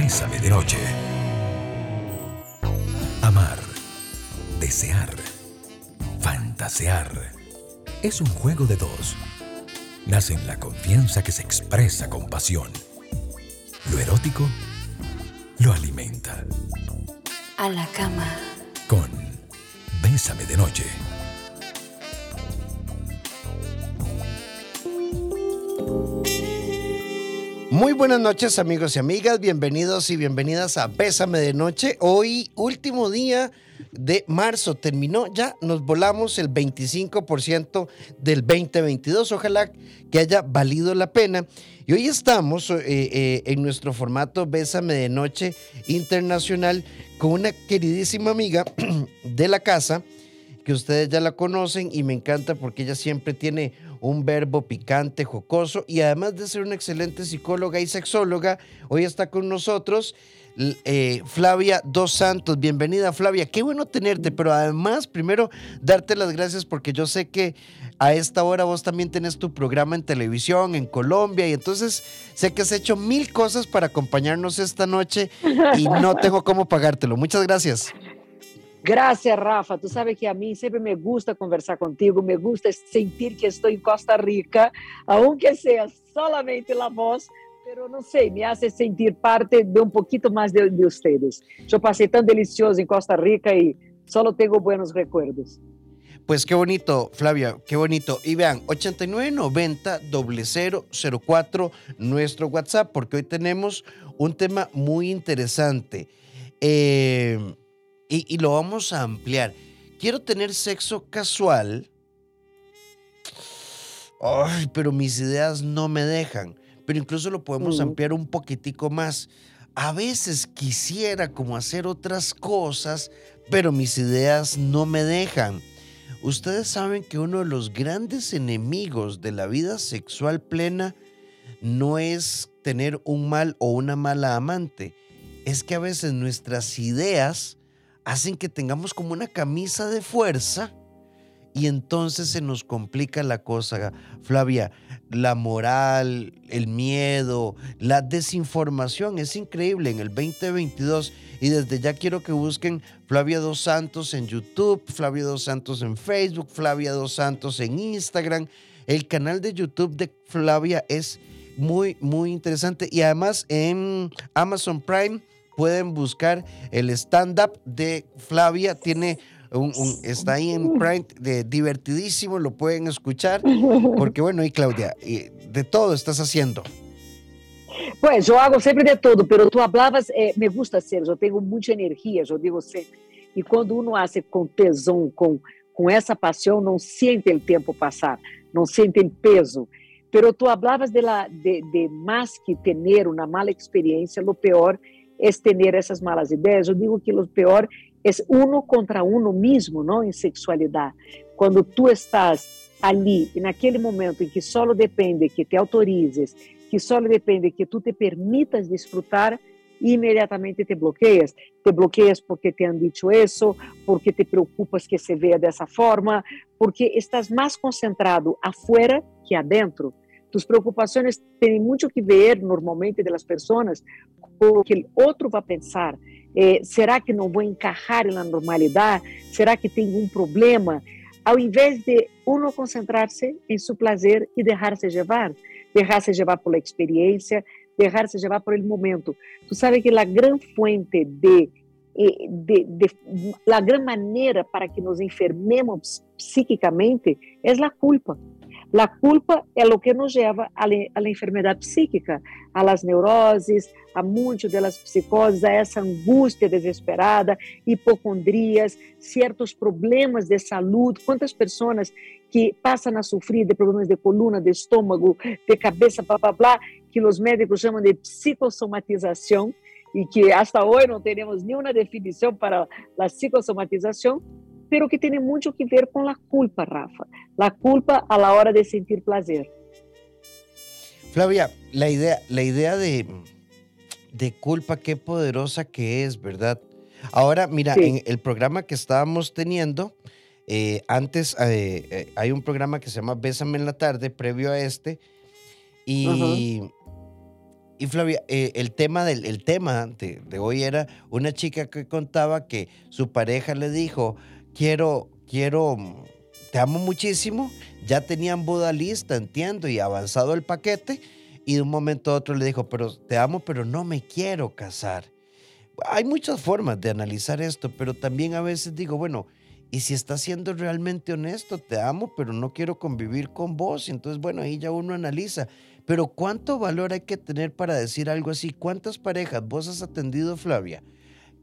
Bésame de noche. Amar, desear, fantasear. Es un juego de dos. Nace en la confianza que se expresa con pasión. Lo erótico lo alimenta. A la cama. Con Bésame de noche. Muy buenas noches amigos y amigas, bienvenidos y bienvenidas a Bésame de Noche. Hoy último día de marzo, terminó ya, nos volamos el 25% del 2022, ojalá que haya valido la pena. Y hoy estamos eh, eh, en nuestro formato Bésame de Noche Internacional con una queridísima amiga de la casa, que ustedes ya la conocen y me encanta porque ella siempre tiene un verbo picante, jocoso y además de ser una excelente psicóloga y sexóloga, hoy está con nosotros eh, Flavia Dos Santos. Bienvenida Flavia, qué bueno tenerte, pero además primero darte las gracias porque yo sé que a esta hora vos también tenés tu programa en televisión en Colombia y entonces sé que has hecho mil cosas para acompañarnos esta noche y no tengo cómo pagártelo. Muchas gracias. Gracias, Rafa. Tú sabes que a mí siempre me gusta conversar contigo, me gusta sentir que estoy en Costa Rica, aunque sea solamente la voz, pero no sé, me hace sentir parte de un poquito más de, de ustedes. Yo pasé tan delicioso en Costa Rica y solo tengo buenos recuerdos. Pues qué bonito, Flavia, qué bonito. Y vean, 8990-004, nuestro WhatsApp, porque hoy tenemos un tema muy interesante. Eh, y, y, lo vamos a ampliar. Quiero tener sexo casual. Ay, pero mis ideas no me dejan. Pero incluso lo podemos mm. ampliar un poquitico más. A veces quisiera como hacer otras cosas, pero mis ideas no me dejan. Ustedes saben que uno de los grandes enemigos de la vida sexual plena no es tener un mal o una mala amante, es que a veces nuestras ideas hacen que tengamos como una camisa de fuerza y entonces se nos complica la cosa, Flavia. La moral, el miedo, la desinformación es increíble en el 2022 y desde ya quiero que busquen Flavia Dos Santos en YouTube, Flavia Dos Santos en Facebook, Flavia Dos Santos en Instagram. El canal de YouTube de Flavia es muy, muy interesante y además en Amazon Prime pueden buscar el stand-up de Flavia. Tiene un, está ahí en Prime, de, divertidísimo, lo pueden escuchar. Porque bueno, y Claudia, de todo estás haciendo. Pues yo hago siempre de todo, pero tú hablabas, eh, me gusta ser, yo tengo mucha energía, yo digo siempre. Y cuando uno hace con tesón, con, con esa pasión, no siente el tiempo pasar, no siente el peso. Pero tú hablabas de, la, de, de más que tener una mala experiencia, lo peor es tener essas malas ideias. Eu digo que o pior é uno contra uno mesmo, não em sexualidade. Quando tu estás ali e naquele momento em que só depende que te autorizes, que só depende que tu te permitas desfrutar, imediatamente te bloqueias. Te bloqueias porque te han dicho isso, porque te preocupas que se veja dessa forma, porque estás mais concentrado afuera que adentro. Tus preocupações têm muito que ver normalmente das pessoas o que outro vai pensar. É, será que não vou encajar na normalidade? Será que tem um problema? Ao invés de uno concentrar-se em seu prazer e deixar-se levar, deixar-se levar pela experiência, deixar-se levar por el momento. Tu sabes que a grande fuente de, de, de, a grande maneira para que nos enfermemos psíquicamente é a culpa. A culpa é o que nos leva à, enfermidade psíquica, às neuroses, a muitas das psicoses, a essa angústia desesperada, hipocondrias, certos problemas de saúde. Quantas pessoas que passam a sofrer de problemas de coluna, de estômago, de cabeça, blá, blá, blá, que os médicos chamam de psicossomatização, e que hasta hoje não temos nenhuma definição para a psicossomatização, pero que tem muito que ver com a culpa, Rafa. A culpa a la hora de sentir prazer. Flavia, la idea, la idea de, de culpa, qué poderosa que es, ¿verdad? Ahora, mira, sí. en el programa que estábamos teniendo, eh, antes eh, eh, hay un programa que se llama Bésame en la tarde, previo a este, y, uh -huh. Y Flavia, el tema, del, el tema de, de, hoy era una chica que contaba que su pareja le dijo, quiero, quiero, te amo muchísimo, ya tenían boda lista, entiendo, y avanzado el paquete, y de un momento a otro le dijo, pero te amo, pero no me quiero casar. Hay muchas formas de analizar esto, pero también a veces digo, bueno, y si estás siendo realmente honesto, te amo, pero no quiero convivir con vos. Entonces, bueno, ahí ya uno analiza. Pero ¿cuánto valor hay que tener para decir algo así? ¿Cuántas parejas vos has atendido, Flavia?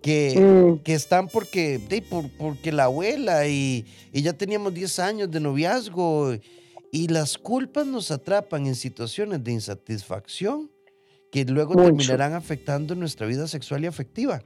Que, mm. que están porque, por, porque la abuela y, y ya teníamos 10 años de noviazgo y las culpas nos atrapan en situaciones de insatisfacción que luego terminarán afectando nuestra vida sexual y afectiva.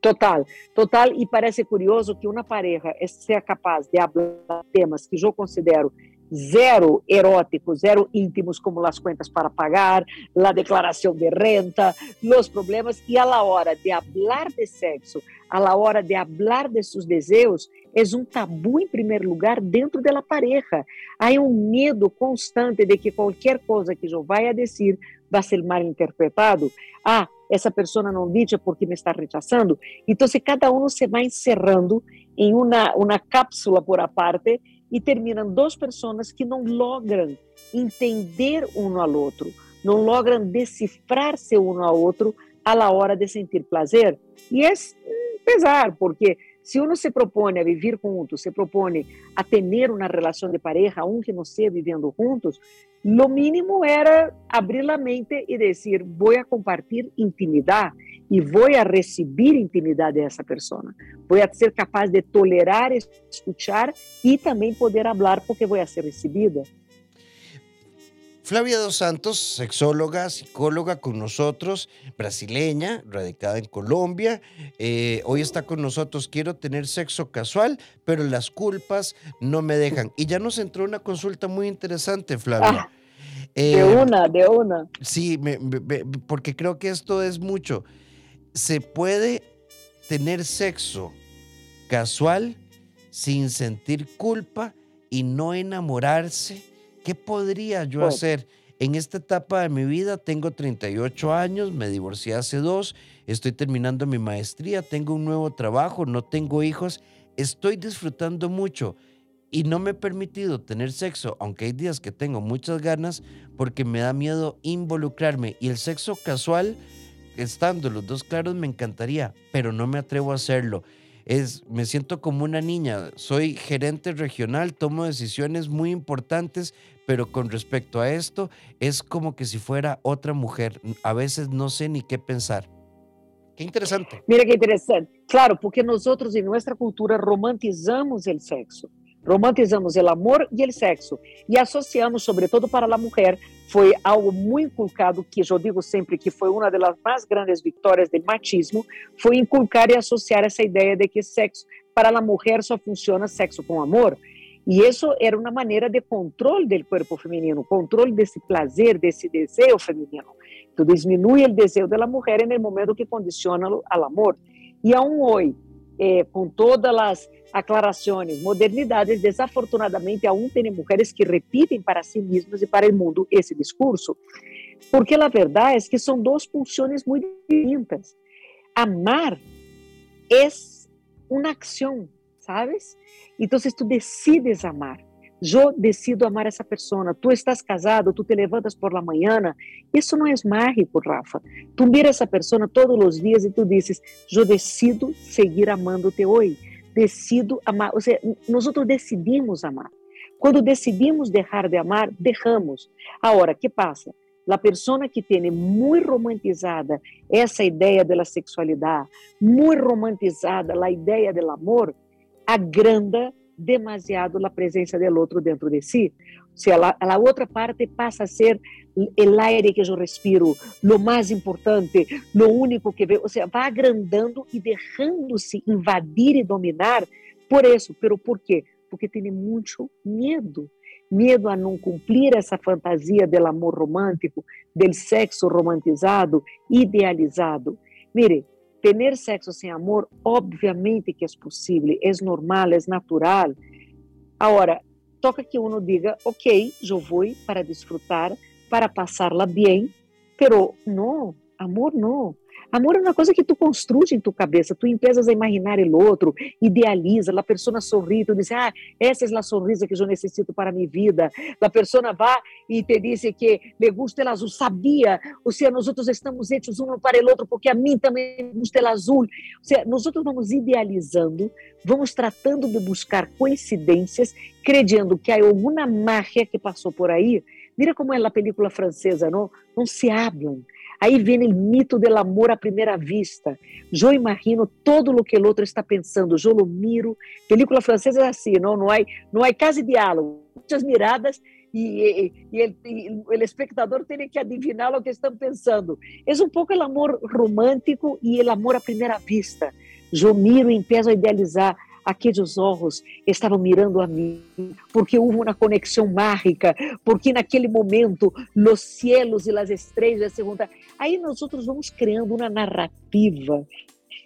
Total, total, e parece curioso que uma pareja seja capaz de falar temas que eu considero zero eróticos, zero íntimos, como as contas para pagar, a declaração de renta, os problemas, e a la hora de falar de sexo, a la hora de falar de seus desejos, é um tabu em primeiro lugar dentro da pareja. Há um medo constante de que qualquer coisa que eu vá a dizer vai ser mal interpretado. Ah, essa pessoa não diz porque me está rechaçando. Então, se cada um se vai encerrando em uma, uma cápsula por aparte e terminam duas pessoas que não logram entender um ao outro, não logram decifrar-se um ao outro a la hora de sentir prazer. E é pesar, porque se uno se propõe a vivir juntos, se propõe a ter uma relação de pareja, que não seja vivendo juntos, lo mínimo era abrir a mente e dizer: vou a compartir intimidade e vou a receber intimidade de esa persona. A ser capaz de tolerar, escuchar e também poder hablar porque vou a ser recebida. Flavia Dos Santos, sexóloga, psicóloga con nosotros, brasileña, radicada en Colombia. Eh, hoy está con nosotros. Quiero tener sexo casual, pero las culpas no me dejan. Y ya nos entró una consulta muy interesante, Flavia. Ah, de eh, una, de una. Sí, porque creo que esto es mucho. ¿Se puede tener sexo casual sin sentir culpa y no enamorarse? ¿Qué podría yo hacer? En esta etapa de mi vida tengo 38 años, me divorcié hace dos, estoy terminando mi maestría, tengo un nuevo trabajo, no tengo hijos, estoy disfrutando mucho y no me he permitido tener sexo, aunque hay días que tengo muchas ganas, porque me da miedo involucrarme. Y el sexo casual, estando los dos claros, me encantaría, pero no me atrevo a hacerlo es, me siento como una niña, soy gerente regional, tomo decisiones muy importantes, pero con respecto a esto es como que si fuera otra mujer, a veces no sé ni qué pensar. Qué interesante. Mira qué interesante. Claro, porque nosotros en nuestra cultura romantizamos el sexo. Romantizamos o amor e o sexo e associamos, sobretudo para a mulher, foi algo muito inculcado, que eu digo sempre que foi uma das mais grandes vitórias do machismo, foi inculcar e associar essa ideia de que sexo para a mulher só funciona sexo com amor. Y eso era una manera de control del cuerpo femenino, control de ese placer, de ese deseo femenino. Entonces disminuye el deseo de la mujer en el momento que condiciona al amor. Y aún hoy, eh, con todas las aclaraciones, modernidades, desafortunadamente aún tienen mujeres que repiten para sí mismas y para el mundo ese discurso. Porque la verdad es é que son dos pulsões muy distintas. Amar es una acción sabes? Então, tu decides amar. Eu decido amar essa pessoa. Tu estás casado, tu te levantas por la manhã. Isso não é mágico, Rafa. Tu mira essa pessoa todos os dias e tu dizes: Eu decido seguir amando-te hoje. Decido amar. Ou seja, nós decidimos amar. Quando decidimos deixar de amar, deixamos. Agora, que passa? A pessoa que tem muito romantizada essa ideia da sexualidade, muito romantizada a ideia do amor, agranda demasiado a presença do outro dentro de si. Se a, a outra parte passa a ser o aire que eu respiro, o mais importante, o único que vê, ou seja, vai agrandando e deixando-se invadir e dominar por isso. Pero por quê? Porque tem muito medo. Medo a não cumprir essa fantasia do amor romântico, do sexo romantizado, idealizado. Mire, Tener sexo sem amor, obviamente que é possível, é normal, é natural. Agora, toca que uno diga, ok, eu vou para disfrutar, para passá-la bem, Pero no, amor no. Amor é uma coisa que tu construis em tua cabeça, tu empiezas a imaginar o outro, idealiza, a pessoa sorri, tu diz, ah, essa é a sonrisa que eu necessito para a minha vida. A pessoa vai e te diz que me gusta o azul, sabia? Ou seja, nós outros estamos hechos um para o outro, porque a mim também me gusta o azul. Ou seja, nós outros vamos idealizando, vamos tratando de buscar coincidências, crendo que há alguma mágia que passou por aí. Mira como é a película francesa, não? Não se hablam Aí vem o mito do amor à primeira vista. Eu imagino todo o que o outro está pensando. Lo miro. Película francesa é assim, não, não há, não há quase diálogo. Muitas miradas e, e, o espectador tem que adivinhar o que estão pensando. É um pouco o amor romântico e o amor à primeira vista. Eu miro e a idealizar aqueles olhos estavam mirando a mim, porque houve uma conexão mágica, porque naquele momento os cielos e as estrelas se juntaram. Aí nós outros vamos criando uma narrativa.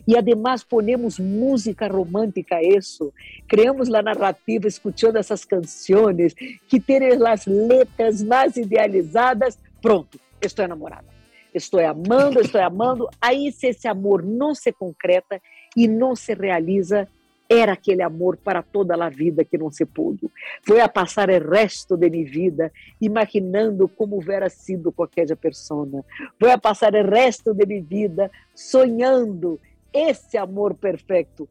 E además ponemos música romântica a isso, criamos a narrativa escutando essas canções que têm as letras mais idealizadas, pronto, estou enamorada, estou amando, estou amando, aí se esse amor não se concreta e não se realiza, era aquele amor para toda a vida que não se pudo. Foi a passar o resto de minha vida imaginando como hubiera sido qualquer pessoa. Foi a passar o resto de minha vida sonhando esse amor perfeito.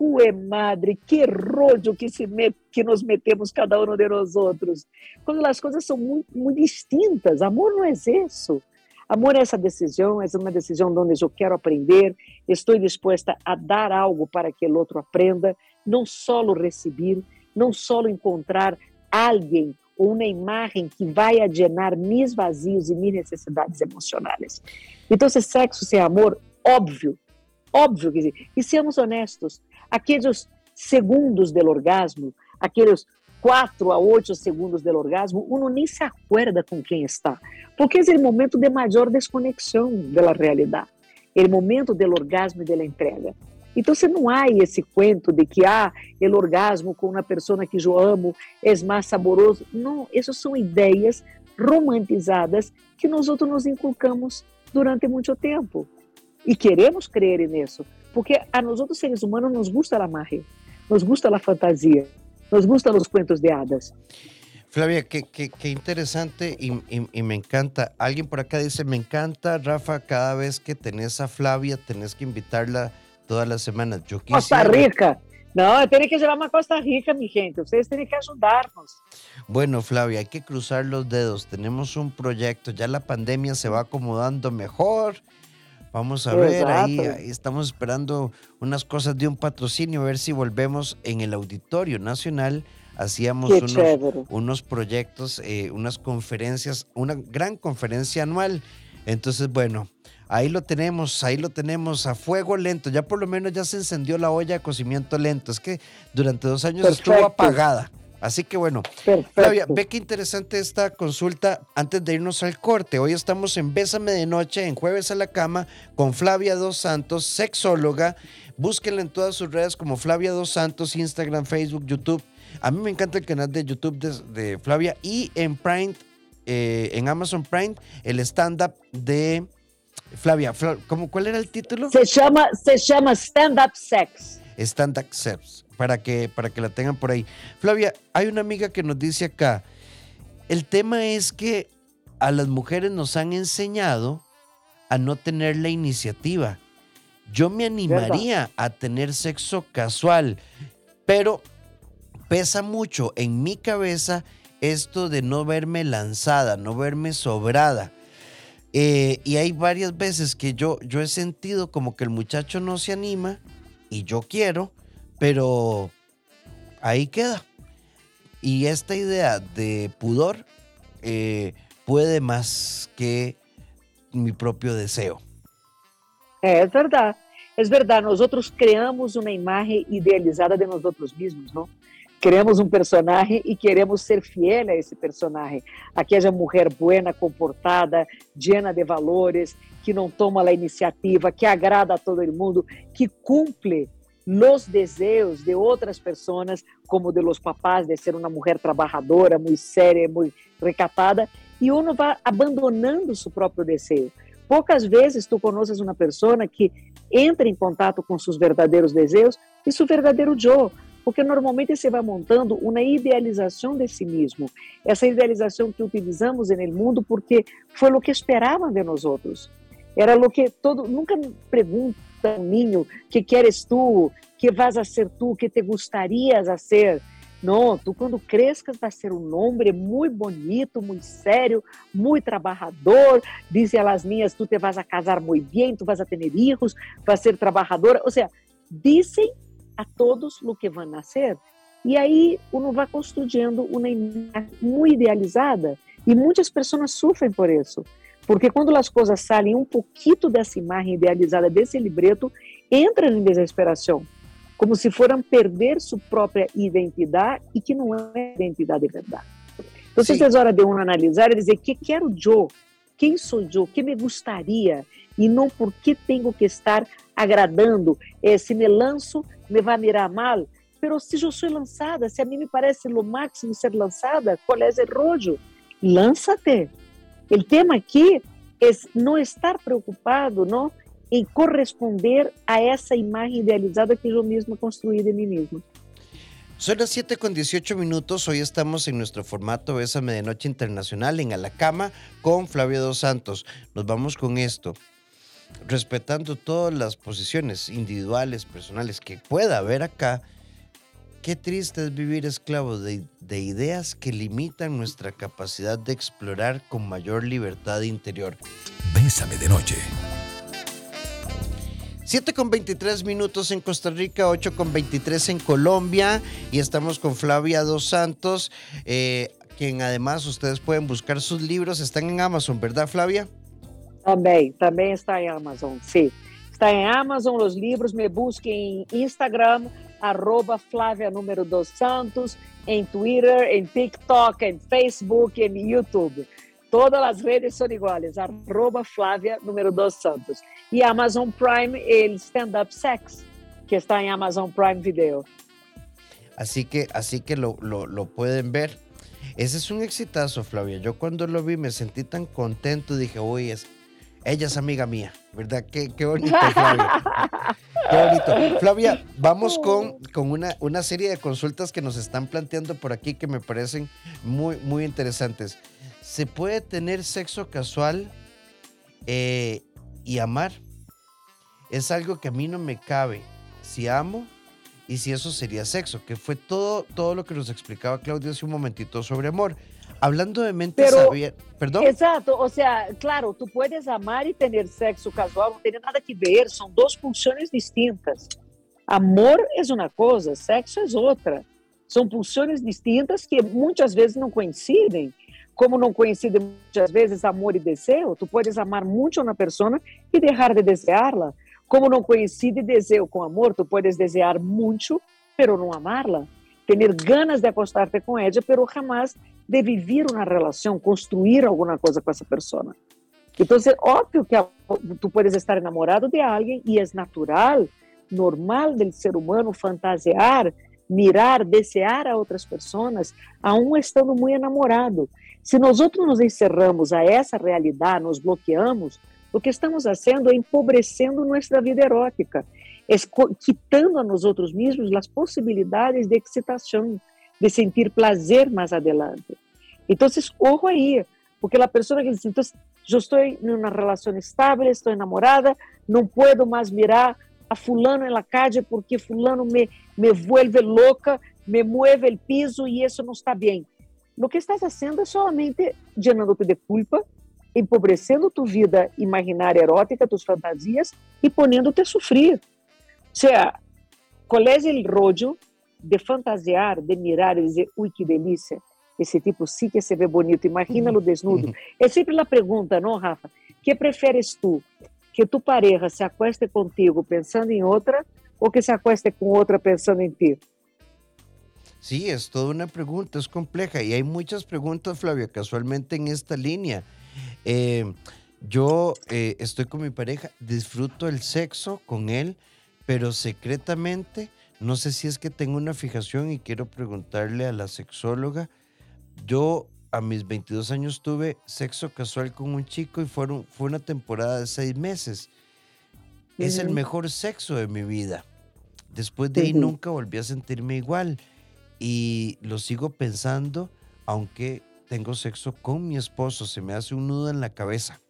Ue madre, que rollo que, se que nos metemos cada um de nós outros. Quando as coisas são muito, muito distintas. Amor não é isso. Amor essa decisão, é uma decisão onde eu quero aprender, estou disposta a dar algo para que o outro aprenda, não só receber, não só encontrar alguém ou uma imagem que vai adianar meus vazios e minhas necessidades emocionais. Então, se sexo sem amor, óbvio, óbvio que sim. E seamos honestos, aqueles segundos do orgasmo, aqueles 4 a 8 segundos do orgasmo, uno nem se acuerda com quem está, porque é o momento de maior desconexão da realidade, é o momento do orgasmo e da entrega. Então, você não há esse cuento de que ah, o orgasmo com uma pessoa que eu amo é mais saboroso. Não, essas são ideias romantizadas que nós outros nos inculcamos durante muito tempo. E queremos crer nisso, porque a nós outros seres humanos nos gusta a magia, nos gusta a fantasia, nos gustan los cuentos de hadas. Flavia, qué, qué, qué interesante y, y, y, me encanta. Alguien por acá dice, me encanta, Rafa, cada vez que tenés a Flavia, tenés que invitarla todas las semanas. Yo Costa Rica. No, tiene que llevarme a Costa Rica, mi gente. Ustedes tienen que ayudarnos. Bueno, Flavia, hay que cruzar los dedos. Tenemos un proyecto. Ya la pandemia se va acomodando mejor. Vamos a ver, ahí, ahí, estamos esperando unas cosas de un patrocinio, a ver si volvemos en el Auditorio Nacional. Hacíamos unos, unos, proyectos, eh, unas conferencias, una gran conferencia anual. Entonces, bueno, ahí lo tenemos, ahí lo tenemos a fuego lento. Ya por lo menos ya se encendió la olla de cocimiento lento. Es que durante dos años estuvo apagada. Así que bueno, Flavia, ve qué interesante esta consulta antes de irnos al corte. Hoy estamos en Bésame de Noche, en Jueves a la Cama, con Flavia Dos Santos, sexóloga. Búsquenla en todas sus redes como Flavia Dos Santos, Instagram, Facebook, YouTube. A mí me encanta el canal de YouTube de, Flavia y en Prime, eh, en Amazon Prime, el stand-up de Flavia. ¿cómo, ¿Cuál era el título? Se llama, se llama Stand Up Sex. Stand Up Sex para que, para que la tengan por ahí. Flavia, hay una amiga que nos dice acá, el tema es que a las mujeres nos han enseñado a no tener la iniciativa. Yo me animaría a tener sexo casual, pero pesa mucho en mi cabeza esto de no verme lanzada, no verme sobrada. Eh, y hay varias veces que yo, yo he sentido como que el muchacho no se anima y yo quiero, pero ahí queda. Y esta idea de pudor eh, puede más que mi propio deseo. Es verdad, es verdad. Nosotros creamos una imagen idealizada de nosotros mismos, ¿no? Creamos um personagem e queremos ser fiel a esse personagem. Aquela mulher buena, comportada, llena de valores, que não toma a iniciativa, que agrada a todo mundo, que cumpre los deseos de outras pessoas, como de los papás, de ser uma mulher trabalhadora, muito séria, muito recatada, e uno vai abandonando seu próprio desejo. Poucas vezes tu conheces uma pessoa que entra em contato com seus verdadeiros desejos e seu verdadeiro eu, porque normalmente você vai montando uma idealização de si mesmo. Essa idealização que utilizamos no mundo porque foi o que esperavam de nós outros. Era o que todo nunca pergunta ninho que queres tu, que vas a ser tu, que te gostarias a ser. Não, tu quando crescas vai ser um homem muito bonito, muito sério, muito trabalhador. Dizem as minhas, tu te vas a casar muito bem, tu vas a ter filhos, vas ser trabalhadora. Ou seja, dizem a todos o que vão nascer. E aí uno vai construindo uma imagem muito idealizada e muitas pessoas sofrem por isso. Porque quando as coisas saem um pouquinho dessa imagem idealizada desse libreto, entram em desesperação, como se foram perder sua própria identidade e que não é identidade de verdade. Então, Sim. é hora de um analisar e dizer que quero eu, quem sou eu, que me gostaria, e não por que tenho que estar agradando. Eh, se me lanço, me vai mirar mal. Pero se eu sou lançada, se a mim me parece o máximo ser lançada, qual é o rollo? Lánzate. O tema aqui é não estar preocupado, não, em corresponder a essa imagem idealizada que eu mesmo construí de mim mesmo. Son las 7 con 18 minutos. Hoy estamos en nuestro formato Bésame de Noche Internacional en A la Cama con Flavio Dos Santos. Nos vamos con esto. Respetando todas las posiciones individuales, personales que pueda haber acá, qué triste es vivir esclavo de, de ideas que limitan nuestra capacidad de explorar con mayor libertad interior. Bésame de Noche. 7 con 23 minutos en Costa Rica, 8 con 23 en Colombia y estamos con Flavia Dos Santos, eh, quien además ustedes pueden buscar sus libros, están en Amazon, ¿verdad Flavia? También, también está en Amazon, sí. Está en Amazon los libros, me busquen en Instagram, arroba Flavia número dos Santos, en Twitter, en TikTok, en Facebook, en YouTube. Todas as redes são iguais, arroba Flávia, número 2 Santos. E Amazon Prime, el stand-up sex, que está em Amazon Prime Video. Así que, así que lo, lo, lo pueden ver. Ese es un exitazo, Flavia. Yo cuando lo vi me sentí tan contento, dije, uy, es, ella es amiga mía, ¿verdad? Qué, qué bonito, Flavia. Qué bonito. Flavia, vamos con, con una, una serie de consultas que nos están planteando por aquí que me parecen muy, muy interesantes. ¿Se puede tener sexo casual eh, y amar? Es algo que a mí no me cabe. Si amo y si eso sería sexo, que fue todo, todo lo que nos explicaba Claudia hace un momentito sobre amor. Hablando de mente abierta, perdón. Exacto, o sea, claro, tú puedes amar y tener sexo casual, no tiene nada que ver, son dos pulsiones distintas. Amor es una cosa, sexo es otra. Son pulsiones distintas que muchas veces no coinciden. como não conhecido muitas vezes amor e desejo, tu podes amar muito uma pessoa e deixar de desejá-la. Como não conhecido e desejo com amor, tu podes desejar muito, pero não amá-la. Ter ganas de acostar-te com ela, pero jamás de viver uma relação, construir alguma coisa com essa pessoa. Então, é óbvio que tu podes estar enamorado de alguém e é natural, normal do ser humano fantasiar, mirar, desejar a outras pessoas, aún estando muito enamorado. Se nós outros nos encerramos a essa realidade, nos bloqueamos, o que estamos fazendo é empobrecendo nossa vida erótica, quitando a nós outros mesmos as possibilidades de excitação, de sentir prazer mais adelante. Então, ojo aí, porque a pessoa que diz, então, eu estou em uma relação estável, estou enamorada, não posso mais mirar a fulano na calle porque fulano me, me vuelve louca, me mueve o piso e isso não está bem. Lo que estás haciendo es solamente llenándote de culpa, empobrecendo tu vida imaginária erótica, tus fantasias e poniéndote a sofrer. O sea, qual é o rollo de fantasiar, de mirar e dizer, ui, que delícia, esse tipo sim que se vê bonito, imagina-lo desnudo. É sempre a pergunta, não, Rafa? Que preferes tu? Que tu pareja se acueste contigo pensando em outra ou que se acueste com outra pensando em ti? Sí, es toda una pregunta, es compleja y hay muchas preguntas, Flavia, casualmente en esta línea. Eh, yo eh, estoy con mi pareja, disfruto el sexo con él, pero secretamente, no sé si es que tengo una fijación y quiero preguntarle a la sexóloga, yo a mis 22 años tuve sexo casual con un chico y fueron, fue una temporada de seis meses. Es el mejor sexo de mi vida. Después de ahí nunca volví a sentirme igual y lo sigo pensando, aunque tengo sexo con mi esposo, se me hace un nudo en la cabeza.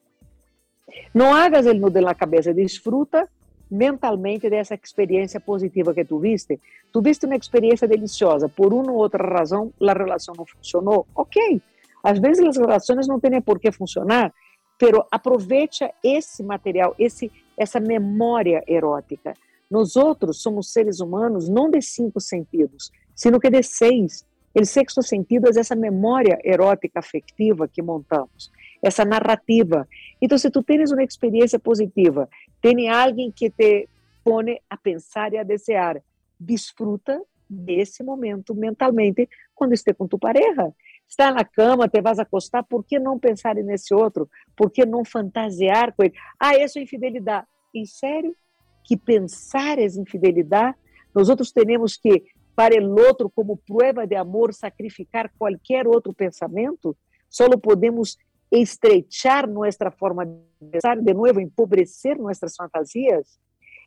No hagas el nudo en la cabeza, disfruta mentalmente dessa experiência positiva que tuviste. Tuviste uma experiência deliciosa, por uma ou outra razão, a relação não funcionou. Ok, às vezes as relações não têm por que funcionar, pero aproveita esse material, esse, essa memória erótica. Nós outros somos seres humanos não de cinco sentidos, sino que de seis. O sexto sentido é essa memória erótica afetiva que montamos, essa narrativa. Então, se tu tens uma experiência positiva tem alguém que te pone a pensar e a desejar. Disfruta desse momento mentalmente quando estiver com tu pareja. Está na cama, te vas acostar, por que não pensar nesse outro? Por que não fantasiar com ele? Ah, isso é infidelidade. Em sério? Que pensar é infidelidade? Nós outros temos que, para o outro, como prova de amor, sacrificar qualquer outro pensamento? Só podemos estrechar nuestra forma de pensar, de nuevo, empobrecer nuestras fantasías,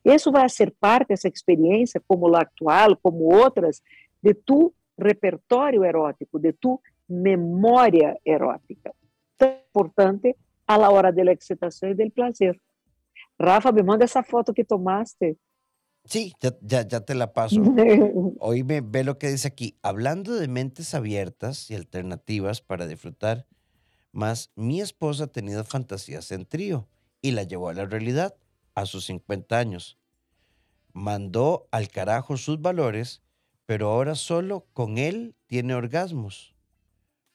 eso va a ser parte de esa experiencia, como la actual, como otras, de tu repertório erótico, de tu memória erótica. Tan importante a la hora de la excitación y del placer. Rafa, me manda esa foto que tomaste. Sí, ya, ya, ya te la paso. Hoy me ve lo que dice aquí. Hablando de mentes abiertas y alternativas para disfrutar mas mi esposa ha tenido fantasías en trío y la llevó a la realidad a sus 50 años. Mandó al carajo sus valores, pero ahora solo con él tiene orgasmos.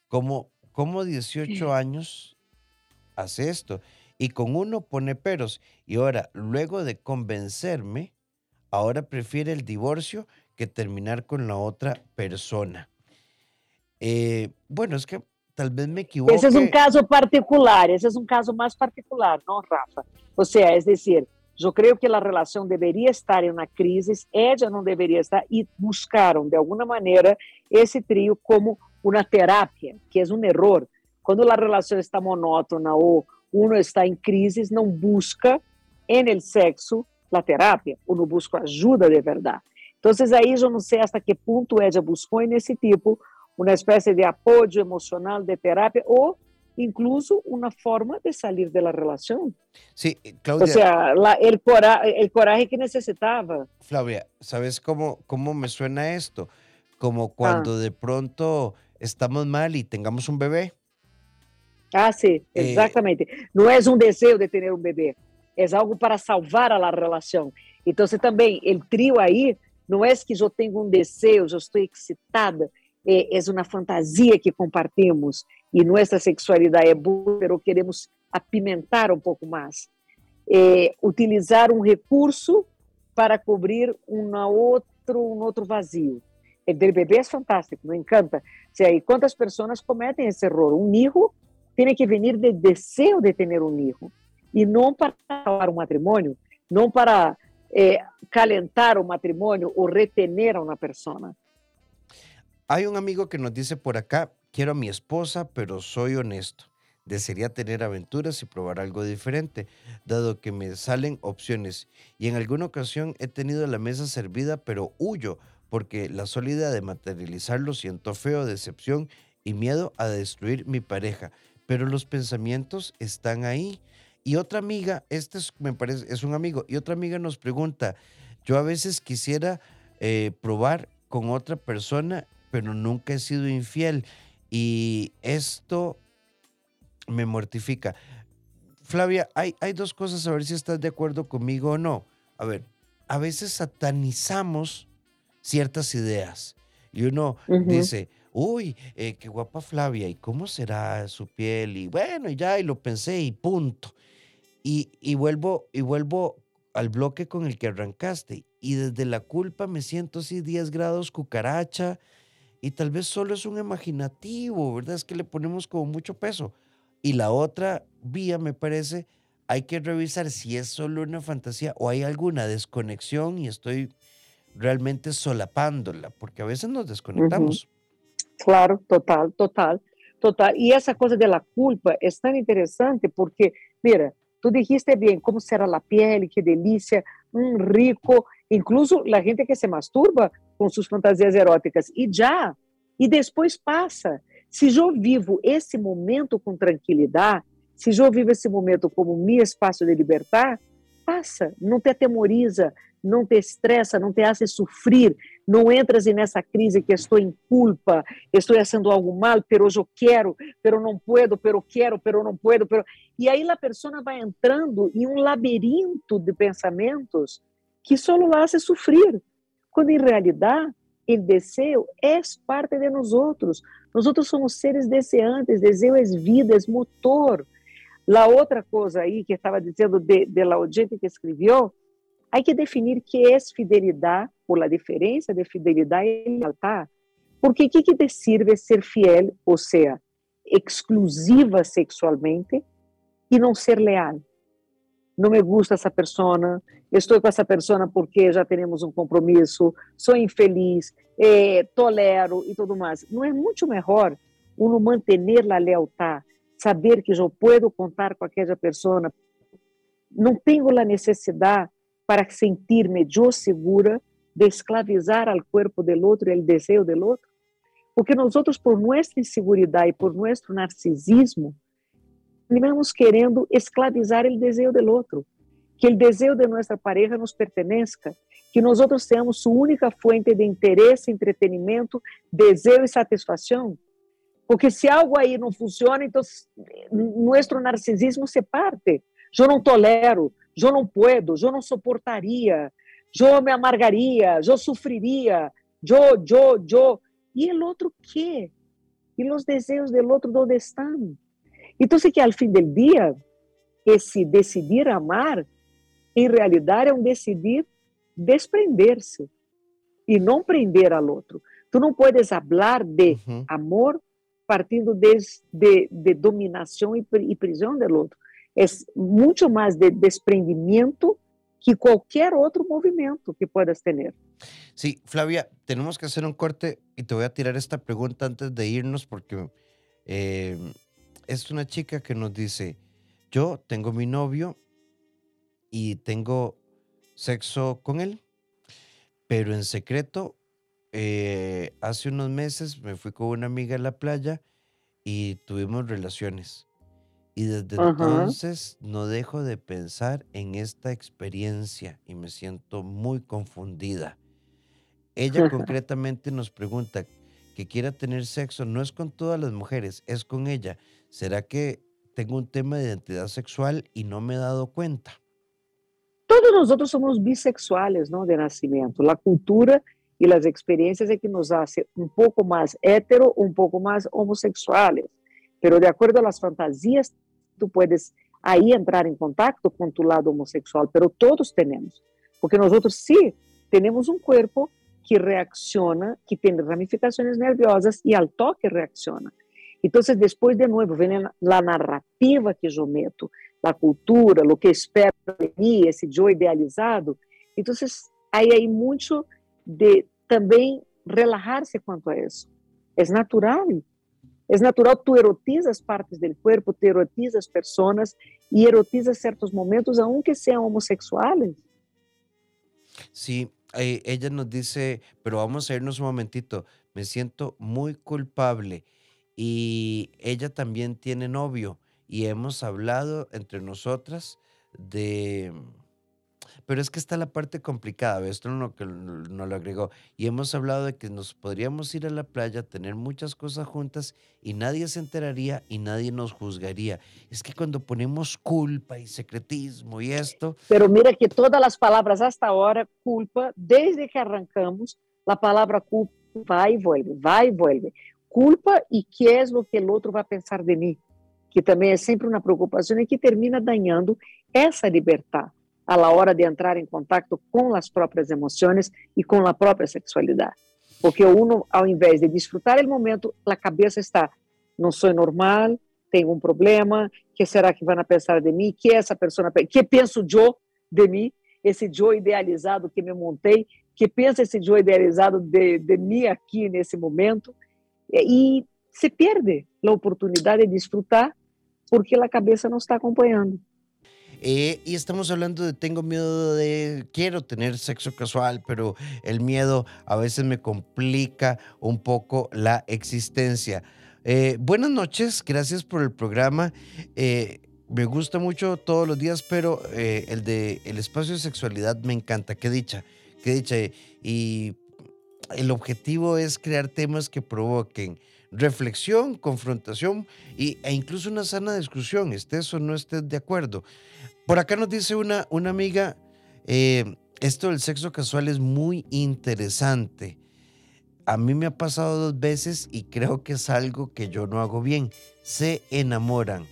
Como, como 18 años hace esto? Y con uno pone peros. Y ahora, luego de convencerme, ahora prefiere el divorcio que terminar con la otra persona. Eh, bueno, es que tal vez me equivoque. Esse é um caso particular, esse é um caso mais particular, não, Rafa? Ou seja, é dizer, eu creio que a relação deveria estar em uma crise, ela não deveria estar, e buscaram, de alguma maneira, esse trio como uma terapia, que é um erro. Quando a relação está monótona ou um está em crise, não busca em el sexo a terapia, ou não busca ajuda de verdade. Então, aí eu não sei até que ponto ela buscou nesse tipo uma espécie de apoio emocional, de terapia ou incluso uma forma de sair da relação. Sí, Claudia. O sea, la, el, cora, el coraje que necesitaba. Flavia, ¿sabes cómo, cómo me suena esto? Como cuando ah. de pronto estamos mal y tengamos un bebé. Ah, sí, eh, exactamente. Eh, no es un deseo de tener un bebé, es algo para salvar a la relación. Entonces también el trío ahí no es que yo tengo un deseo, yo estoy excitada, é, é uma fantasia que compartimos e nossa sexualidade é boa, mas queremos apimentar um pouco mais. É, utilizar um recurso para cobrir um outro, vazio. O del bebê é fantástico, me encanta. E quantas pessoas cometem esse erro? Um hijo tem que vir de desejo de ter um hijo e não para um matrimônio, não para é, calentar o matrimônio ou retener a uma pessoa. Hay un amigo que nos dice por acá, quiero a mi esposa, pero soy honesto. Desearía tener aventuras y probar algo diferente, dado que me salen opciones. Y en alguna ocasión he tenido la mesa servida, pero huyo, porque la sola idea de materializarlo siento feo, decepción y miedo a destruir mi pareja. Pero los pensamientos están ahí. Y otra amiga, este es un amigo, y otra amiga nos pregunta, yo a veces quisiera eh, probar con otra persona pero nunca he sido infiel. Y esto me mortifica. Flavia, hay, hay dos cosas, a ver si estás de acuerdo conmigo o no. A ver, a veces satanizamos ciertas ideas y uno dice, uy, eh, qué guapa Flavia, ¿y cómo será su piel? Y bueno, ya, y lo pensé y punto. Y, y, vuelvo, y vuelvo al bloque con el que arrancaste. Y desde la culpa me siento así 10 grados cucaracha, y tal vez solo es un imaginativo, ¿verdad? Es que le ponemos como mucho peso. Y la otra vía, me parece, hay que revisar si es solo una fantasía o hay alguna desconexión y estoy realmente solapándola, porque a veces nos desconectamos. Claro, total, total. Total. E essa coisa da culpa é tão interessante porque, mira, tu dijiste bem como será a pele, que delícia, um rico, incluso a gente que se masturba com suas fantasias eróticas. E já, e depois passa. Se eu vivo esse momento com tranquilidade, se eu vivo esse momento como meu espaço de libertar, passa, não te atemoriza, não te estressa, não te hace sofrer, não entras nessa crise que estou em culpa, estou fazendo algo mal, pero eu quero, pero não puedo, pero quero, pero não puedo, pero... E aí a pessoa vai entrando em um labirinto de pensamentos que só a hace sofrer, quando em realidade o desejo é parte de nós outros. Nós outros somos seres deseantes, desejo é vida, é motor. La outra coisa aí que estava dizendo de, de la gente que escreveu, há que definir que é fidelidade, ou a diferença de fidelidade e lealtad. Porque o que, que te sirve ser fiel, ou seja, exclusiva sexualmente, e não ser leal? Não me gusta essa pessoa, estou com essa pessoa porque já temos um compromisso, sou infeliz, eh, tolero e tudo mais. Não é muito melhor uno manter a lealtad, saber que eu posso contar com aquela pessoa, não tenho a necessidade para sentir-me eu segura de esclavizar ao corpo do outro e o desejo do outro? Porque nós outros, por nossa insegurança e por nosso narcisismo, terminamos querendo esclavizar o desejo do outro, que o desejo de nossa pareja nos pertença, que nós outros seamos sua única fonte de interesse, entretenimento, desejo e satisfação. Porque se algo aí não funciona, então nosso narcisismo se parte. Eu não tolero, eu não puedo, eu não suportaria, eu me amargaria, eu sofreria, eu, eu, eu. E o outro quê? E os desejos do outro onde estão? Então, que ao fim do dia, esse decidir amar, em realidade, é um decidir desprender-se e não prender ao outro. Tu não podes falar de uhum. amor partindo de, de, de dominação e, e prisão do outro. É muito mais de desprendimento que qualquer outro movimento que puedas ter. Sí, Flavia, tenemos que hacer un corte y te voy a tirar esta pregunta antes de irnos porque eh, es una chica que nos dice, yo tengo mi novio y tengo sexo con él, pero en secreto eh, hace unos meses me fui con una amiga a la playa y tuvimos relaciones. Y desde entonces no dejo de pensar en esta experiencia y me siento muy confundida. Ella concretamente nos pregunta que quiera tener sexo, no es con todas las mujeres, es con ella. ¿Será que tengo un tema de identidad sexual y no me he dado cuenta? Todos nosotros somos bisexuales, ¿no? De nacimiento. La cultura y las experiencias es que nos hace un poco más hetero, un poco más homosexuales. Pero de acuerdo a las fantasías, tú puedes ahí entrar en contacto con tu lado homosexual, pero todos tenemos. Porque nosotros sí tenemos un cuerpo que reacciona, que tiene ramificaciones nerviosas y al toque reacciona. Entonces, después de nuevo, viene la narrativa que yo meto, la cultura, lo que espero de mí, ese yo idealizado. Entonces, aí hay mucho de também relajar-se quanto a isso. É natural. É natural, tu erotizas partes do corpo, tu erotizas pessoas e erotizas certos momentos, aunque sejam homossexuais. Sí, eh, ella nos dice, pero vamos a irnos un momentito, me siento muy culpable y ella también tiene novio y hemos hablado entre nosotras de pero es que está la parte complicada, esto no, que no lo agregó. Y hemos hablado de que nos podríamos ir a la playa, tener muchas cosas juntas y nadie se enteraría y nadie nos juzgaría. Es que cuando ponemos culpa y secretismo y esto... Pero mira que todas las palabras hasta ahora, culpa, desde que arrancamos, la palabra culpa va y vuelve, va y vuelve. Culpa y qué es lo que el otro va a pensar de mí, que também é sempre uma preocupação e que termina dañando essa liberdade la hora de entrar em contato com as próprias emoções e com a própria sexualidade. Porque uno, ao invés de desfrutar o momento, a cabeça está, não sou normal, tenho um problema, que será que vão pensar de mim? Que essa pessoa, que penso eu de mim? Esse eu idealizado que me montei, que pensa esse eu idealizado de, de mim aqui nesse momento? E se pierde la oportunidad de disfrutar porque la cabeza no está acompañando. Eh, y estamos hablando de tengo miedo de, quiero tener sexo casual, pero el miedo a veces me complica un poco la existencia. Eh, buenas noches, gracias por el programa. Eh, me gusta mucho todos los días, pero el de el espacio de sexualidad me encanta. Qué dicha, qué dicha. Y el objetivo es crear temas que provoquen reflexión, confrontación y, e incluso una sana discusión, estés o no estés de acuerdo. Por acá nos dice una, una amiga, eh, esto del sexo casual es muy interesante. A mí me ha pasado dos veces y creo que es algo que yo no hago bien. Se enamoran,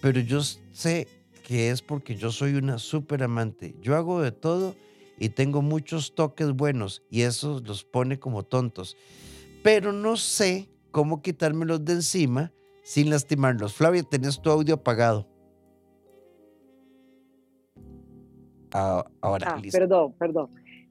pero yo sé que es porque yo soy una súper amante. Yo hago de todo y tengo muchos toques buenos y eso los pone como tontos. Pero no sé cómo quitármelos de encima sin lastimarlos. Flavia, tenés tu audio apagado. Ah, ahora, ah, perdón, perdón.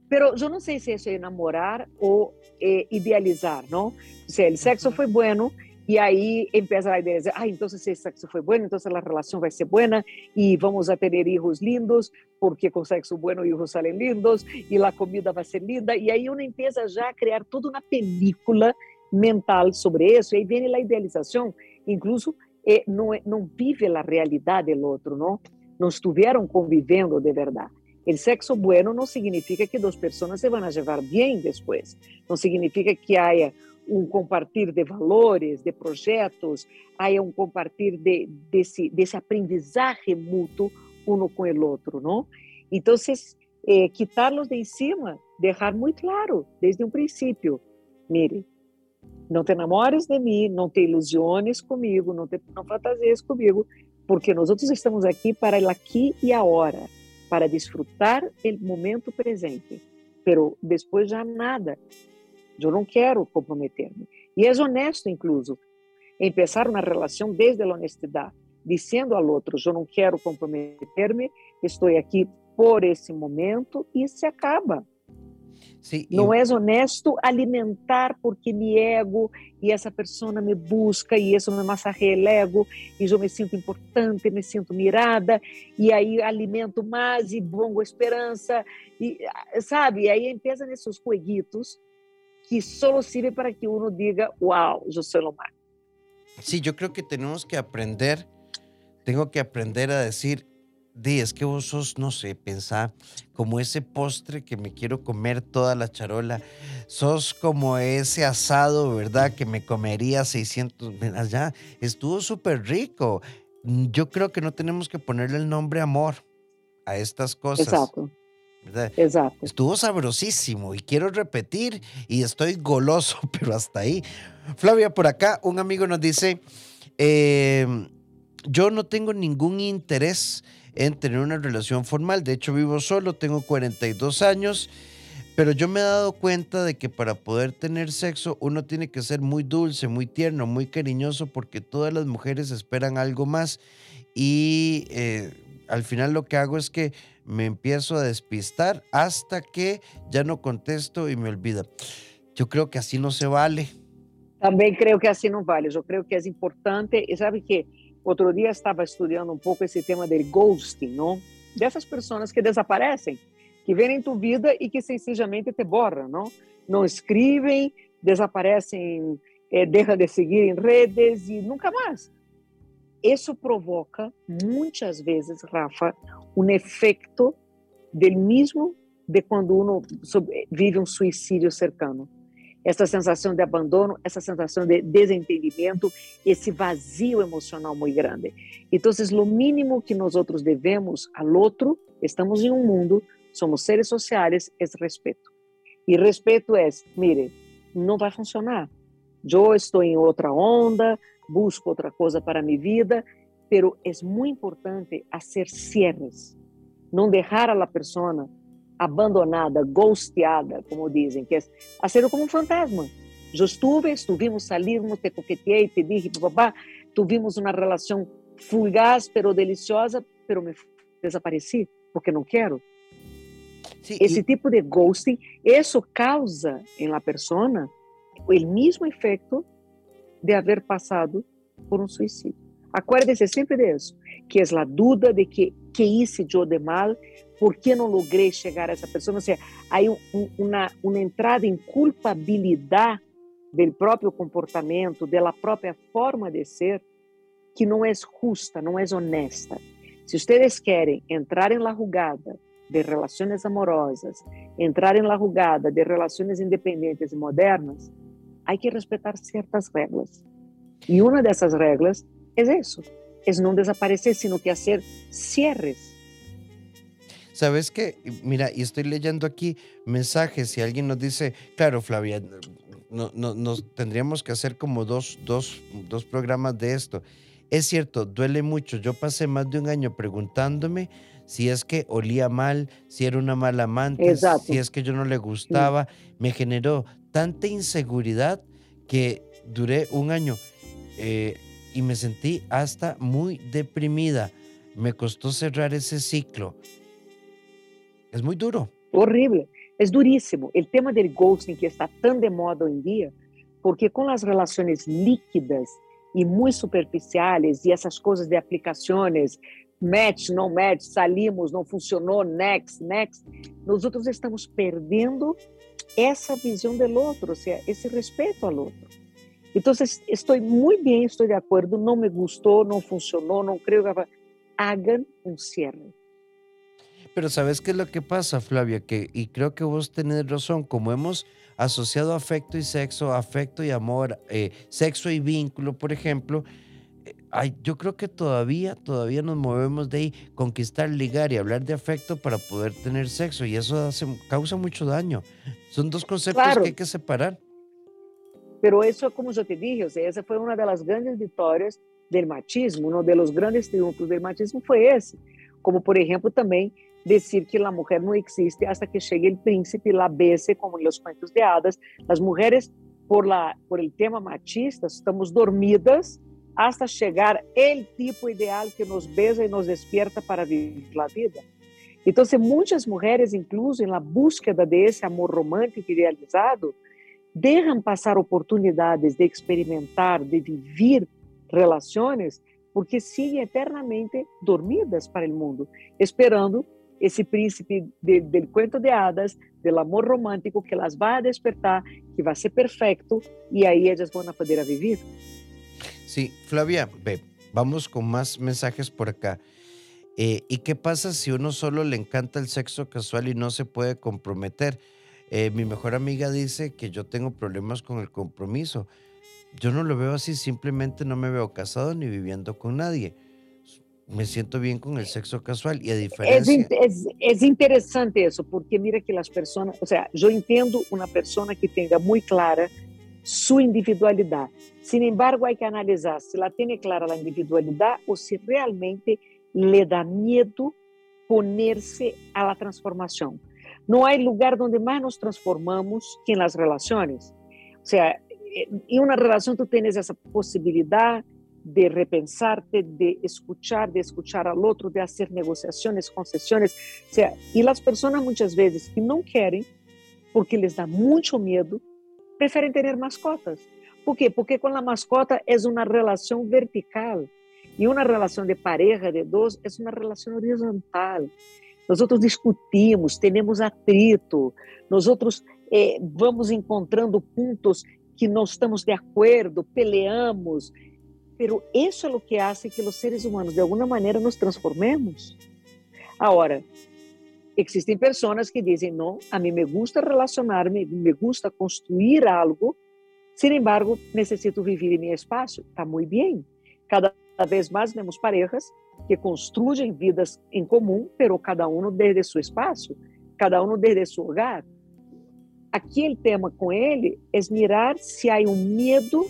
Pero yo no sé si eso es enamorar o eh, idealizar, ¿no? O sea, el sexo fue bueno y ahí empieza la idea de, ah, entonces si el sexo fue bueno, entonces la relación va a ser buena y vamos a tener hijos lindos, porque con sexo bueno hijos salen lindos y la comida va a ser linda. Y ahí uno empieza ya a crear toda una película mental sobre eso, y ahí viene la idealización, incluso eh, no vive la realidad del otro, ¿no? No estuvieron conviviendo de verdad. El sexo bueno no significa que dos personas se van a bien después, no significa que haya un compartir de valores, de projetos, haya un compartir de, desse, desse aprendizaje mútuo uno con el otro, ¿no? Entonces, eh, quitarlos de encima, dejar muy claro desde un principio, mire, não te enamores de mim, não te ilusiones comigo, não, te, não comigo, porque nós outros estamos aqui para o aqui e agora, para desfrutar o momento presente. Pero depois já nada. Eu não quero comprometer-me. E é honesto, incluso, empezar uma relação desde a honestidade, dizendo ao outro: eu não quero comprometer-me, estou aqui por esse momento e se acaba. Sí, não é honesto alimentar porque me ego e essa pessoa me busca e isso me massageia o ego e eu me sinto importante, me sinto mirada e aí alimento mais e pongo esperança e sabe, e aí empieza nesses jueguitos que só servem para que uno diga, wow, eu sou lo más. Sí, yo creo que tenemos que aprender, tengo que aprender a decir, Di, es que vos sos, no sé, pensá como ese postre que me quiero comer toda la charola. Sos como ese asado, ¿verdad? Que me comería 600 allá. Estuvo súper rico. Yo creo que no tenemos que ponerle el nombre amor a estas cosas. Exacto. ¿Verdad? Exacto. Estuvo sabrosísimo y quiero repetir y estoy goloso, pero hasta ahí. Flavia, por acá un amigo nos dice, em, yo no tengo ningún interés en tener una relación formal. De hecho, vivo solo, tengo 42 años, pero yo me he dado cuenta de que para poder tener sexo uno tiene que ser muy dulce, muy tierno, muy cariñoso, porque todas las mujeres esperan algo más y eh, al final lo que hago es que me empiezo a despistar hasta que ya no contesto y me olvida. Yo creo que así no se vale. También creo que así no vale. Yo creo que es importante, ¿sabe qué? Outro dia estava estudando um pouco esse tema del ghosting, não? Dessas pessoas que desaparecem, que vêm em tua vida e que sencillamente te borram, não? Não escrevem, desaparecem, é, deixam de seguir em redes e nunca mais. Isso provoca, muitas vezes, Rafa, um efeito do mesmo de quando uno vive um suicídio cercano essa sensação de abandono, essa sensação de desentendimento, esse vazio emocional muito grande. Então, o mínimo que nós outros devemos ao outro, estamos em um mundo, somos seres sociais, é respeito. E respeito é, mire, não vai funcionar. Eu estou em outra onda, busco outra coisa para minha vida, pero é muito importante fazer cierres, não deixar a la persona abandonada, ghosteada, como dizem, que é a ser como um fantasma. Eu estuve, estuvimos, salimos, te coqueteei, te dije, papá, tuvimos uma relação fugaz, pero deliciosa, pero me desapareci, porque não quero. Sí, Esse y... tipo de ghosting, isso causa em la persona o mesmo efeito de haber passado por um suicídio. Acuérdese sempre disso, que é a dúvida de que, qué hice yo de mal, por que não logrei chegar a essa pessoa. Ou seja, aí uma entrada em culpabilidade do próprio comportamento, da própria forma de ser, que não é justa, não é honesta. Se vocês querem entrar em la de relações amorosas, entrar em la de relações independentes e modernas, há que respeitar certas regras. E uma dessas regras é isso, é não desaparecer, sino que hacer cierres. ¿Sabes qué? Mira, y estoy leyendo aquí mensajes y alguien nos dice, claro, Flavia, no, no, nos tendríamos que hacer como dos, dos, dos programas de esto. Es cierto, duele mucho. Yo pasé más de un año preguntándome si es que olía mal, si era una mala amante, si es que yo no le gustaba. Me generó tanta inseguridad que duré un año eh, y me sentí hasta muy deprimida. Me costó cerrar ese ciclo. Es muy duro. Horrible. Es durísimo. El tema del ghosting que está tan de moda hoy en día, porque con las relaciones líquidas y muy superficiales y esas cosas de aplicaciones, match, no match, salimos, não funcionou, next, next, nós outros estamos perdendo essa visão do outro, ou seja, esse respeito ao outro. Então, estou muito bem, estou de acordo, não me gostou, não funcionou, não creio que... Hagan um cierre. Pero ¿sabes qué es lo que pasa, Flavia? Que, y creo que vos tenés razón, como hemos asociado afecto y sexo, afecto y amor, eh, sexo y vínculo, por ejemplo, ay, yo creo que todavía, todavía nos movemos de ahí, conquistar, ligar y hablar de afecto para poder tener sexo, y eso hace, causa mucho daño. Son dos conceptos que hay que separar. Pero eso, como yo te dije, o sea, esa fue una de las grandes victorias del machismo, uno de los grandes triunfos del machismo fue ese. Como, por ejemplo, también decir que la mujer no existe hasta que llegue el príncipe y la bese, como en los cuentos de hadas. Las mujeres, por, la, por el tema machista, estamos dormidas hasta llegar el tipo ideal que nos besa y nos despierta para vivir la vida. Entonces, muchas mujeres, incluso la búsqueda de ese amor romántico idealizado, dejan pasar oportunidades de experimentar, de vivir relaciones, porque siguen eternamente dormidas para el mundo, esperando esse príncipe de, del cuento de hadas, del amor romântico que las vai a despertar, que vai ser perfeito e aí elas vão poder viver. Sí, Flavia, ve, vamos con más mensajes por acá. Eh, ¿Y qué pasa si uno solo le encanta el sexo casual y no se puede comprometer? Eh, mi mejor amiga dice que yo tengo problemas con el compromiso. Yo no lo veo así, simplemente no me veo casado ni viviendo con nadie me siento bien con el sexo casual y a diferencia... Es, es, es, interesante eso, porque mira que las personas, o sea, yo entiendo una persona que tenga muy clara su individualidad. Sin embargo, hay que analizar si la tiene clara la individualidad o si realmente le da miedo ponerse a la transformación. No hay lugar donde más nos transformamos que en las relaciones. O sea, en una relación tú tienes esa posibilidad de repensarte, de escuchar, de escuchar al otro, de hacer negociaciones, concesiones. O y las personas muchas veces que no quieren, porque les da mucho miedo, prefieren tener mascotas. ¿Por qué? Porque con la mascota es una relación vertical y una relación de pareja, de dos, es una relación horizontal. Nosotros discutimos, tenemos atrito, nosotros eh, vamos encontrando pontos que não estamos de acordo, peleamos, Pero eso es lo que hace que los seres humanos de alguna manera nos transformemos. Ahora, Existem pessoas que dizem: não, a mim me gusta relacionar-me, me gusta construir algo, sin embargo, necessito viver em meu espaço. Está muito bem. Cada vez mais temos parejas que construem vidas em comum, pero cada um desde seu espaço, cada um desde seu lugar. Aqui o tema com ele é mirar se há um medo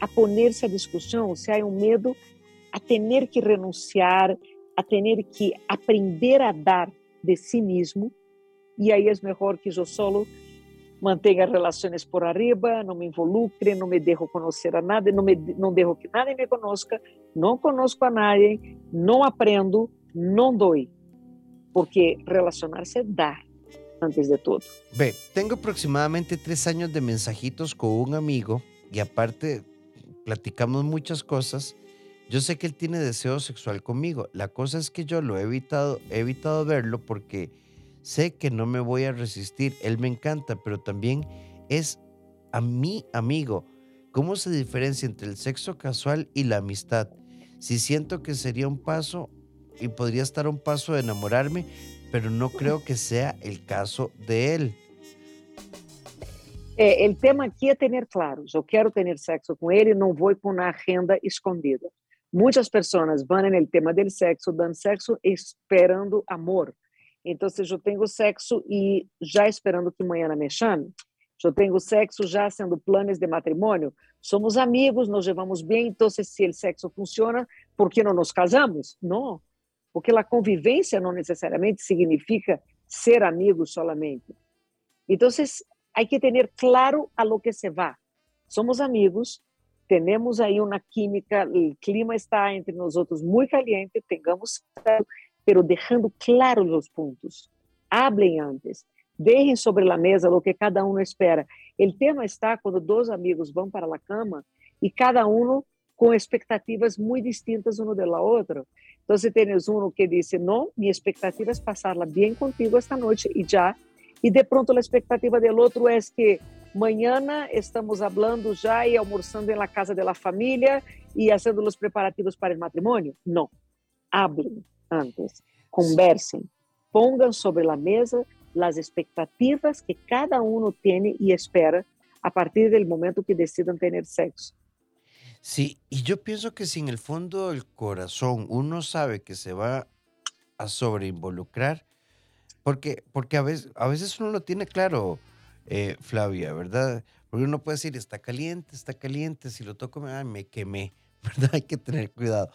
a poner-se à discussão, se há um medo a ter que renunciar, a ter que aprender a dar de si mesmo, e aí é melhor que eu solo mantenha relações por arriba, não me involucre, não me deixo conhecer a nada, não me não deixo que nadie me conozca, não conosco a nadie, não aprendo, não dou, porque relacionar-se é dar antes de tudo. Bem, tenho aproximadamente três anos de mensajitos com um amigo e aparte platicamos muchas cosas. Yo sé que él tiene deseo sexual conmigo. La cosa es que yo lo he evitado, he evitado verlo porque sé que no me voy a resistir. Él me encanta, pero también es a mi amigo. ¿Cómo se diferencia entre el sexo casual y la amistad? Si siento que sería un paso y podría estar un paso de enamorarme, pero no creo que sea el caso de él. É, o tema aqui é ter claro: eu quero ter sexo com ele, não vou com uma agenda escondida. muitas pessoas vão no tema do sexo, dando sexo esperando amor. Entonces eu tenho sexo e já esperando que amanhã me chame. tenho tengo sexo já sendo planos de matrimônio, Somos amigos, nos levamos bem, então se o sexo funciona, ¿por que não nos casamos? Não, porque a convivência não necessariamente significa ser amigos solamente. Então, há que ter claro a lo que se vá. Somos amigos, temos aí uma química, o clima está entre nós outros muito caliente, tengamos pero deixando claros os pontos. Hablem antes, deixem sobre a mesa o que cada um espera. O tema está quando dois amigos vão para a cama e cada um com expectativas muito distintas um do outro. Então, tens um que diz: Não, minha expectativa é passá-la bem contigo esta noite e já. E de pronto, a expectativa do outro é que amanhã estamos falando já e almoçando na casa da família e fazendo os preparativos para o matrimônio? Não. Hablem antes, conversem, pongan sobre a mesa as expectativas que cada um tem e espera a partir do momento que decidam ter sexo. Sí, y yo pienso que si en el fondo del corazón uno sabe que se va a sobreinvolucrar, Porque, porque a, veces, a veces uno lo tiene claro, eh, Flavia, ¿verdad? Porque uno puede decir, está caliente, está caliente, si lo toco me, me quemé, ¿verdad? Hay que tener cuidado.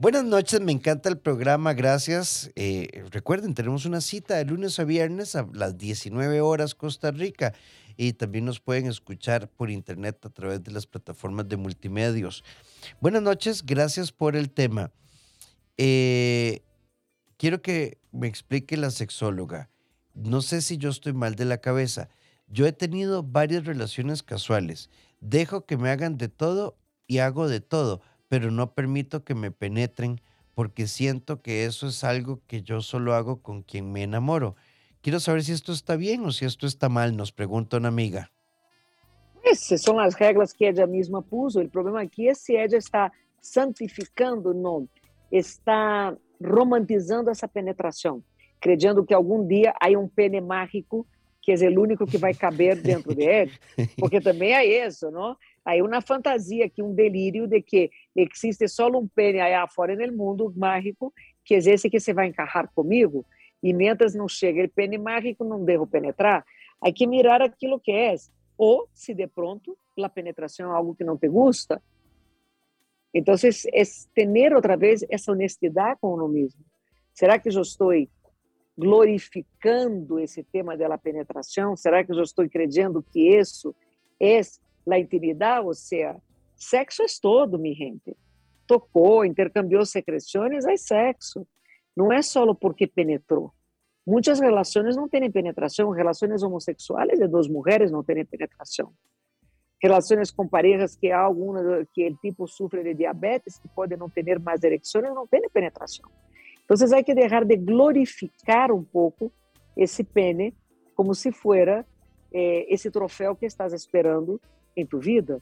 Buenas noches, me encanta el programa, gracias. Eh, recuerden, tenemos una cita de lunes a viernes a las 19 horas Costa Rica y también nos pueden escuchar por internet a través de las plataformas de multimedios. Buenas noches, gracias por el tema. Eh, quiero que me explique la sexóloga. No sé si yo estoy mal de la cabeza. Yo he tenido varias relaciones casuales. Dejo que me hagan de todo y hago de todo, pero no permito que me penetren porque siento que eso es algo que yo solo hago con quien me enamoro. Quiero saber si esto está bien o si esto está mal, nos pregunta una amiga. Essas são as regras que ella mesma puso. O problema aqui é se ella está santificando, não. Está romantizando essa penetração, crendo que algum dia há um pene mágico que é o único que vai caber dentro dele, porque também é isso, não? Aí uma fantasia aqui, um delírio de que existe só um pene aí fora no mundo mágico, que é esse que você vai encarrar comigo, e mientras não chega o pene mágico, não devo penetrar. Há que mirar aquilo que é. Ou, se de pronto, a penetração é algo que não te gusta, Entonces, es tener otra vez esa honestidad con uno mismo. ¿Será que yo estoy glorificando esse tema da penetração? Será que eu estou crendo que isso é a intimidade? Ou seja, sexo é todo, mi gente. Tocou, intercambiou secreções, é sexo. Não é só porque penetrou. Muitas relações não têm penetração, relações homossexuais de duas mulheres não têm penetração relações com parejas que há que o tipo sofre de diabetes, que pode não ter mais ereções, não tem penetração. Então, há que deixar de glorificar um pouco esse pene como se fuera eh, esse troféu que estás esperando em tu vida.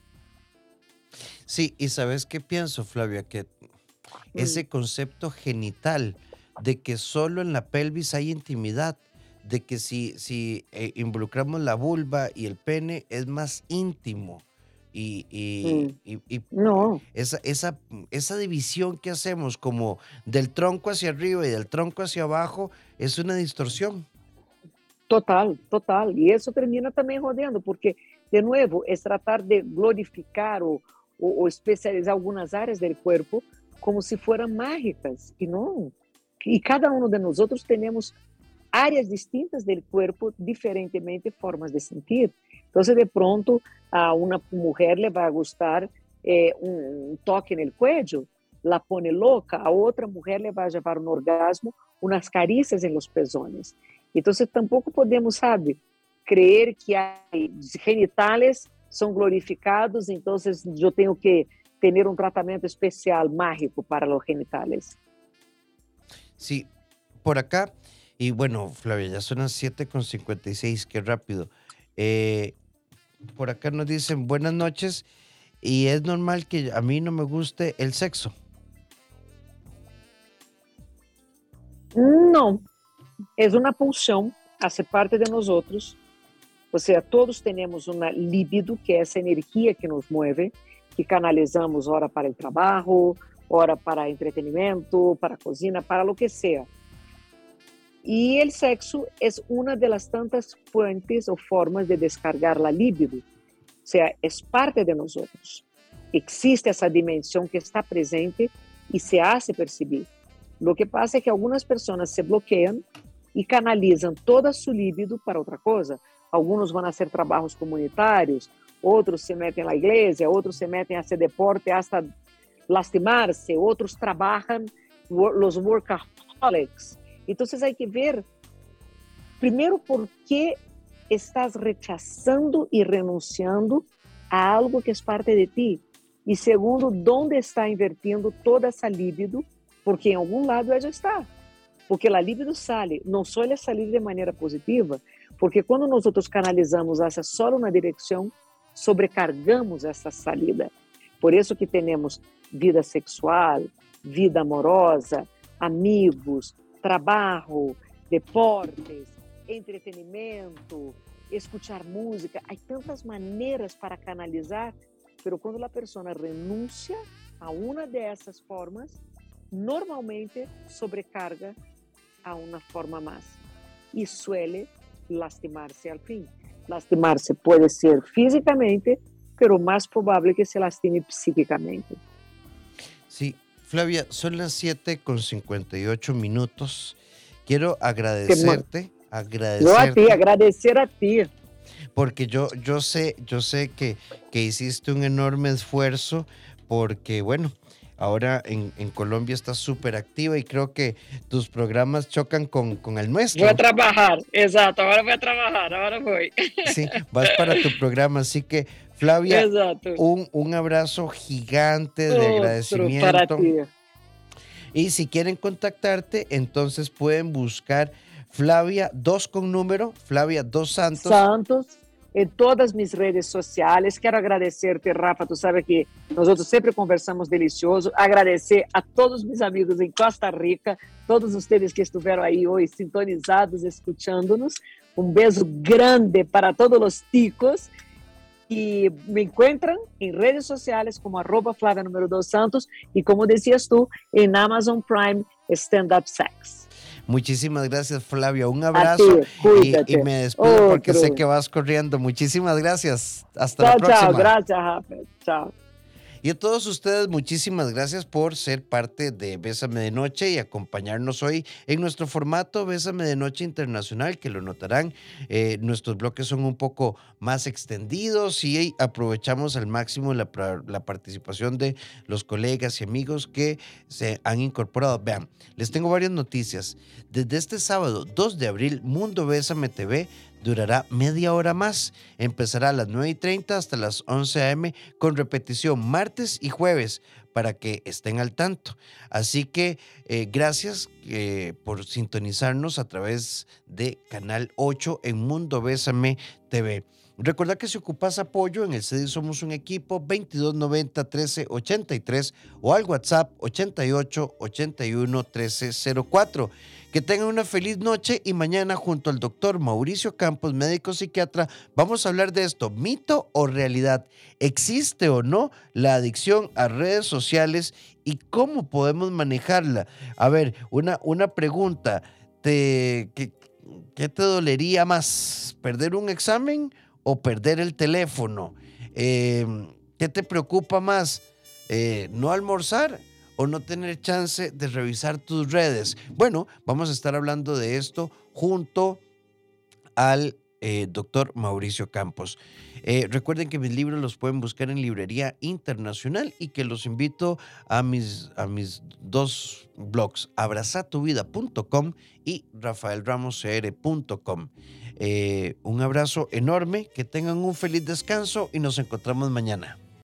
Sí, y sabes qué pienso, Flavia, que mm. ese concepto genital de que solo en la pelvis hay intimidad, de que si, si eh, involucramos la vulva y el pene es más íntimo. Y, y, y, no. esa, esa, esa división que hacemos como del tronco hacia arriba y del tronco hacia abajo es una distorsión. Total, total. Y eso termina también rodeando, porque, de nuevo, es tratar de glorificar o, o, o especializar algunas áreas del cuerpo como si fueran mágicas. Y no. Y cada uno de nosotros tenemos áreas distintas do corpo, diferentemente formas de sentir. Então, de pronto, a uma mulher le vai gostar eh, um, toque no cuello, la pone louca, a outra mulher le vai levar um orgasmo, umas carícias em los pezones. Então, tampouco podemos, sabe, creer que há genitales são glorificados, então eu tenho que ter um tratamento especial, mágico para os genitales. Sí, por acá, y bueno, Flavia, ya son las 7.56, qué rápido. Eh, por acá nos dicen buenas noches y es normal que a mí no me guste el sexo. Não, é uma pulsão, hace parte de nós outros. Ou seja, todos temos uma libido, que é essa energia que nos move, que canalizamos ora para o trabalho, ora para entretenimento, para a cozinha, para o que seja. E o sexo é uma das tantas fontes ou formas de descargar a libido. Ou seja, é parte de nós outros. Existe essa dimensão que está presente e se hace perceber. Lo que pasa é que algumas pessoas se bloqueiam e canalizam toda a sua libido para outra coisa. Alguns vão fazer trabalhos comunitários, outros se metem na igreja, outros se metem a fazer deporte hasta lastimar-se, outros trabalham os workaholics. Então, hay que ver, primeiro, por que estás rechazando e renunciando a algo que é parte de ti. E segundo, onde está invertindo toda essa libido porque em algum lado ela já está. Porque a libido sale, não só ela salir de maneira positiva, porque quando nós outros canalizamos essa só na direção, sobrecargamos essa salida. Por isso que temos vida sexual, vida amorosa, amigos, trabalho, deportes, entretenimento, escutar música. Há tantas maneiras para canalizar, mas quando a pessoa renuncia a uma dessas formas, normalmente sobrecarga a uma forma mais e suele lastimar-se al fim. Lastimar-se pode ser fisicamente, pero mais provável que se lastime psíquicamente. Flavia, son las 7 con 58 minutos. Quiero agradecerte, agradecerte. No a ti, agradecer a ti. Porque yo, yo sé, yo sé que, que hiciste un enorme esfuerzo porque, bueno, ahora en, Colombia estás súper activa y creo que tus programas chocan con, con, el nuestro. Voy a trabajar, exacto, ahora voy a trabajar, ahora voy. Sí, vas para tu programa, así que Flavia, un, un, abrazo gigante de agradecimiento. Para ti. Y si quieren contactarte, entonces pueden buscar Flavia 2 con número, Flavia 2 Santos. Santos em todas minhas redes sociais. Quero agradecer-te, Rafa. Tu sabe que nós outros sempre conversamos delicioso. Agradecer a todos meus amigos em Costa Rica, todos vocês que estiveram aí hoje sintonizados, escutando-nos. Um beijo grande para todos os ticos. E me encontram em redes sociais como arroba Flávia número 2 Santos e como dizias tu, em Amazon Prime Stand Up Sex. Muchísimas gracias, Flavia. Un abrazo y, me despido porque sé que vas corriendo. Muchísimas gracias. Hasta la próxima. Chao, gracias, Chao. Y a todos ustedes, muchísimas gracias por ser parte de Bésame de Noche y acompañarnos hoy en nuestro formato Bésame de Noche Internacional, que lo notarán. Eh, nuestros bloques son un poco más extendidos y aprovechamos al máximo la, la participación de los colegas y amigos que se han incorporado. Vean, les tengo varias noticias. Desde este sábado 2 de abril, Mundo Bésame TV durará media hora más. Empezará a las 9 y 30 hasta las 11 a.m. con repetición martes y jueves para que estén al tanto. Así que eh, gracias eh, por sintonizarnos a través de Canal 8 en Mundo Bésame TV. Recuerda que si ocupas apoyo en el CD Somos un Equipo 2290 1383 o al WhatsApp 88 81 1304. Que tengan una feliz noche y mañana junto al doctor Mauricio Campos, médico psiquiatra, vamos a hablar de esto, mito o realidad. ¿Existe o no la adicción a redes sociales y cómo podemos manejarla? A ver, una, una pregunta, ¿te, qué, te dolería más? ¿Perder un examen o perder el teléfono? Em, ¿Qué te preocupa más? Eh, ¿No almorzar? O no tener chance de revisar tus redes. Bueno, vamos a estar hablando de esto junto al eh, doctor Mauricio Campos. Eh, recuerden que mis libros los pueden buscar en Librería Internacional y que los invito a mis, a mis dos blogs, abrazatuvida.com y rafaelramoscr.com. Eh, un abrazo enorme, que tengan un feliz descanso y nos encontramos mañana.